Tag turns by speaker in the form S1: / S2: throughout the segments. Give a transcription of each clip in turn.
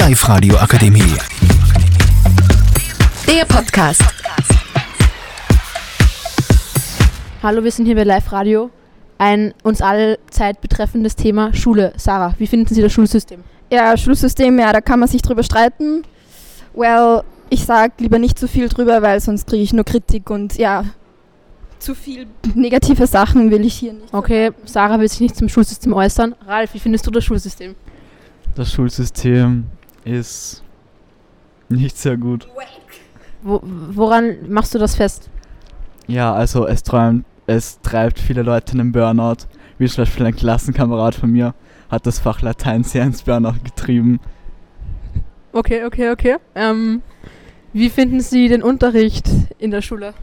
S1: Live-Radio Akademie.
S2: Der Podcast.
S3: Hallo, wir sind hier bei Live Radio. Ein uns allzeit betreffendes Thema Schule. Sarah, wie finden Sie das Schulsystem?
S4: Ja, Schulsystem, ja, da kann man sich drüber streiten. Well, ich sag lieber nicht zu viel drüber, weil sonst kriege ich nur Kritik und ja, zu viel negative Sachen will ich hier nicht.
S3: Okay, Sarah will sich nicht zum Schulsystem äußern. Ralf, wie findest du das Schulsystem?
S5: Das Schulsystem ist nicht sehr gut.
S3: Wo, woran machst du das fest?
S5: Ja, also es träumt, es treibt viele Leute in den Burnout. Wie zum Beispiel ein Klassenkamerad von mir hat das Fach Latein sehr ins Burnout getrieben.
S3: Okay, okay, okay. Ähm, wie finden Sie den Unterricht in der Schule?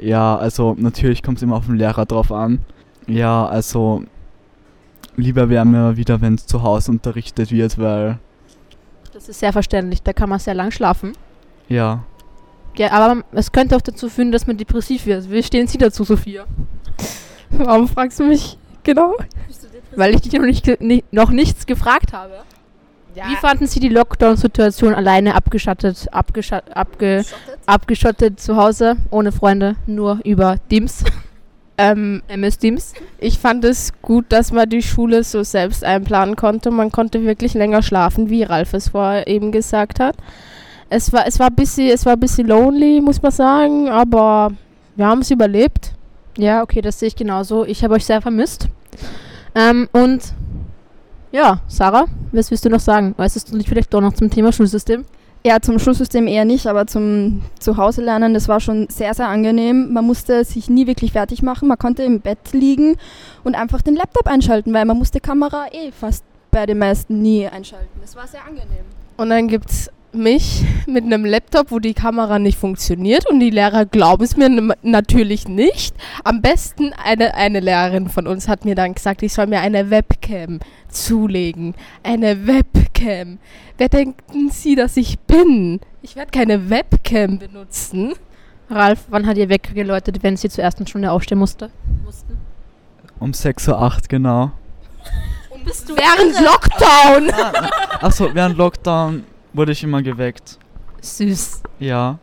S5: Ja, also natürlich kommt es immer auf den Lehrer drauf an. Ja, also lieber wäre mir wieder, wenn es zu Hause unterrichtet wird, weil
S3: Das ist sehr verständlich, da kann man sehr lang schlafen.
S5: ja,
S3: Ja, aber es könnte auch dazu führen, dass man depressiv wird. Wie stehen Sie dazu, Sophia?
S4: Warum fragst du mich genau?
S3: Weil ich dich noch, nicht, noch nichts gefragt habe. Wie fanden Sie die Lockdown-Situation alleine abgeschattet, abgeschat, abge, abgeschottet zu Hause, ohne Freunde, nur über Teams,
S6: Ähm,
S3: MS Teams?
S6: ich fand es gut, dass man die Schule so selbst einplanen konnte. Man konnte wirklich länger schlafen, wie Ralf es vorher eben gesagt hat. Es war, es war ein bisschen, es war ein bisschen lonely, muss man sagen, aber wir haben es überlebt.
S3: Ja, okay, das sehe ich genauso. Ich habe euch sehr vermisst. Ähm, und ja, Sarah, was willst du noch sagen? Äußerst du dich vielleicht doch noch zum Thema Schulsystem?
S4: Ja, zum Schulsystem eher nicht, aber zum Zuhause lernen, das war schon sehr, sehr angenehm. Man musste sich nie wirklich fertig machen. Man konnte im Bett liegen und einfach den Laptop einschalten, weil man musste Kamera eh fast bei den meisten nie einschalten. Das war sehr angenehm.
S6: Und dann gibt es mich mit einem Laptop, wo die Kamera nicht funktioniert und die Lehrer glauben es mir natürlich nicht. Am besten eine, eine Lehrerin von uns hat mir dann gesagt, ich soll mir eine Webcam zulegen. Eine Webcam. Wer denken Sie, dass ich bin? Ich werde keine Webcam benutzen.
S3: Ralf, wann hat ihr Wecker geläutet, wenn sie zur ersten Stunde aufstehen musste? Mussten?
S5: um 6.08 Uhr genau.
S3: Bist du
S6: Während Lockdown.
S5: Achso, während Lockdown wurde ich immer geweckt.
S3: Süß.
S5: Ja.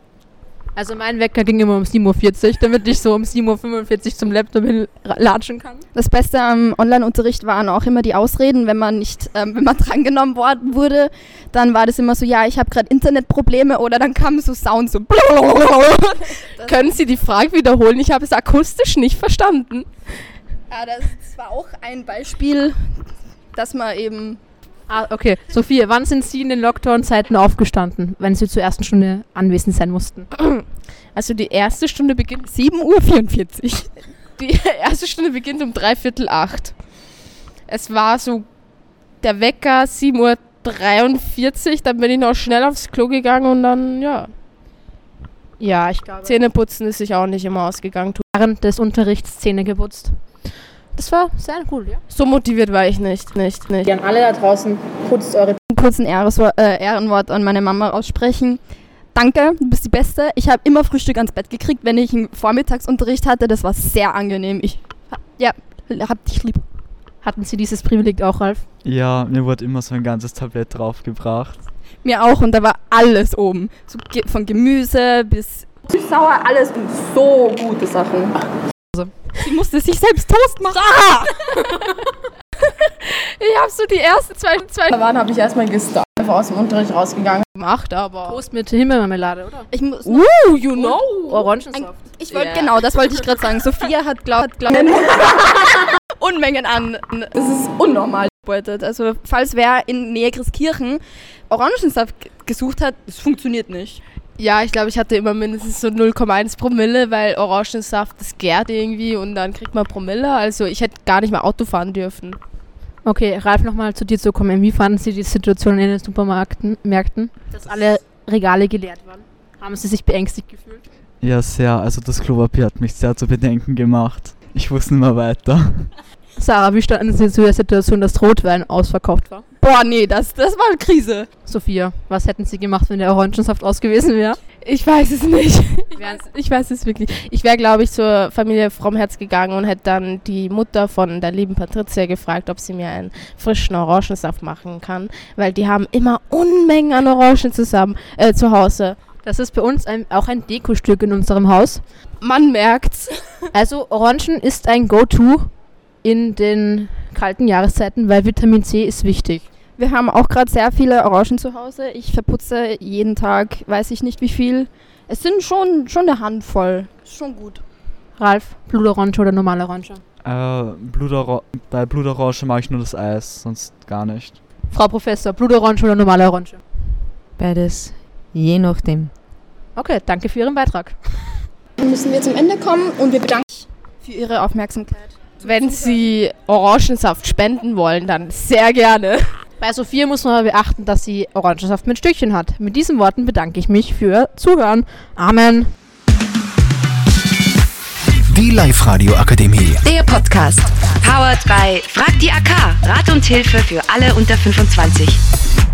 S3: Also mein Wecker ging immer um 7.40 Uhr, damit ich so um 7.45 Uhr zum Laptop latschen kann.
S4: Das Beste am Online-Unterricht waren auch immer die Ausreden, wenn man nicht, ähm, wenn man drangenommen worden wurde, dann war das immer so, ja, ich habe gerade Internetprobleme oder dann kam so Sound so.
S6: Können Sie die Frage wiederholen? Ich habe es akustisch nicht verstanden.
S4: Ja, das war auch ein Beispiel, dass man eben
S3: Ah, okay. Sophia, wann sind Sie in den Lockdown-Zeiten aufgestanden, wenn Sie zur ersten Stunde anwesend sein mussten?
S6: Also die erste Stunde beginnt
S4: 7.44 Uhr.
S6: Die erste Stunde beginnt um dreiviertel acht. Es war so der Wecker 7.43 Uhr, dann bin ich noch schnell aufs Klo gegangen und dann, ja,
S3: Ja, ich glaube.
S6: Zähneputzen ist sich auch nicht immer ausgegangen.
S3: Während des Unterrichts Zähne geputzt. Das war sehr cool, ja.
S6: So motiviert war ich nicht, nicht, nicht.
S3: An alle da draußen, putzt eure
S4: kurzen Ehreswort, äh, Ehrenwort an meine Mama aussprechen. Danke, du bist die Beste. Ich habe immer Frühstück ans Bett gekriegt, wenn ich einen Vormittagsunterricht hatte. Das war sehr angenehm. Ich, ja, hab dich lieb.
S3: Hatten Sie dieses Privileg auch, Ralf?
S5: Ja, mir wurde immer so ein ganzes Tablett draufgebracht.
S4: Mir auch und da war alles oben. So von Gemüse bis süß-sauer, alles und so gute Sachen. Sie musste sich selbst Toast machen.
S6: Ich habe so die ersten zwei, zwei waren, habe ich erstmal gestartet. Einfach aus dem Unterricht rausgegangen. Gemacht, aber...
S3: Toast mit Himbeermarmelade, oder?
S4: Ich muss
S6: Uh, you know.
S3: Orangensaft.
S4: Ich wollte genau, das wollte ich gerade sagen. Sophia hat glaubt, glaub, Unmengen an. Das ist unnormal gebeutet. Also falls wer in Nähe Christkirchen Orangensaft gesucht hat, das funktioniert nicht.
S6: Ja, ich glaube, ich hatte immer mindestens so 0,1 Promille, weil Orangensaft, das gärt irgendwie und dann kriegt man Promille. Also ich hätte gar nicht mehr Auto fahren dürfen.
S3: Okay, Ralf, nochmal zu dir zu kommen. Wie fanden Sie die Situation in den Supermärkten, Märkten, dass alle Regale geleert waren? Haben Sie sich beängstigt gefühlt?
S5: Ja, sehr. Also das Klopapier hat mich sehr zu bedenken gemacht. Ich wusste nicht mehr weiter.
S3: Sarah, wie standen Sie zu der Situation, dass Rotwein ausverkauft war?
S4: Boah, Boah, nee, das, das war eine Krise.
S3: Sophia, was hätten Sie gemacht, wenn der Orangensaft aus gewesen wäre?
S6: Ich weiß es nicht. Ich weiß, ich weiß es wirklich. Ich wäre, glaube ich, zur Familie Frommherz gegangen und hätte dann die Mutter von der lieben Patricia gefragt, ob sie mir einen frischen Orangensaft machen kann, weil die haben immer Unmengen an Orangen zusammen äh, zu Hause.
S3: Das ist bei uns ein, auch ein Dekostück in unserem Haus.
S6: Man merkt's.
S3: Also Orangen ist ein Go-To in den kalten Jahreszeiten, weil Vitamin C ist wichtig.
S4: Wir haben auch gerade sehr viele Orangen zu Hause. Ich verputze jeden Tag, weiß ich nicht wie viel. Es sind schon, schon eine Handvoll. Ist schon gut.
S3: Ralf, Blutorange oder normale Orange?
S5: Äh, Blutoro bei Blutorange mache ich nur das Eis, sonst gar nicht.
S3: Frau Professor, Blutorange oder normale Orange?
S1: Beides. Je nachdem.
S3: Okay, danke für Ihren Beitrag.
S4: Dann müssen wir zum Ende kommen und wir bedanken uns für Ihre Aufmerksamkeit.
S6: Wenn Sie Orangensaft spenden wollen, dann sehr gerne.
S3: Bei Sophia muss man aber beachten, dass sie Orangensaft mit Stückchen hat. Mit diesen Worten bedanke ich mich für Zuhören. Amen.
S2: Die Live-Radio Akademie.
S7: Der Podcast. Powered by Frag die AK. Rat und Hilfe für alle unter 25.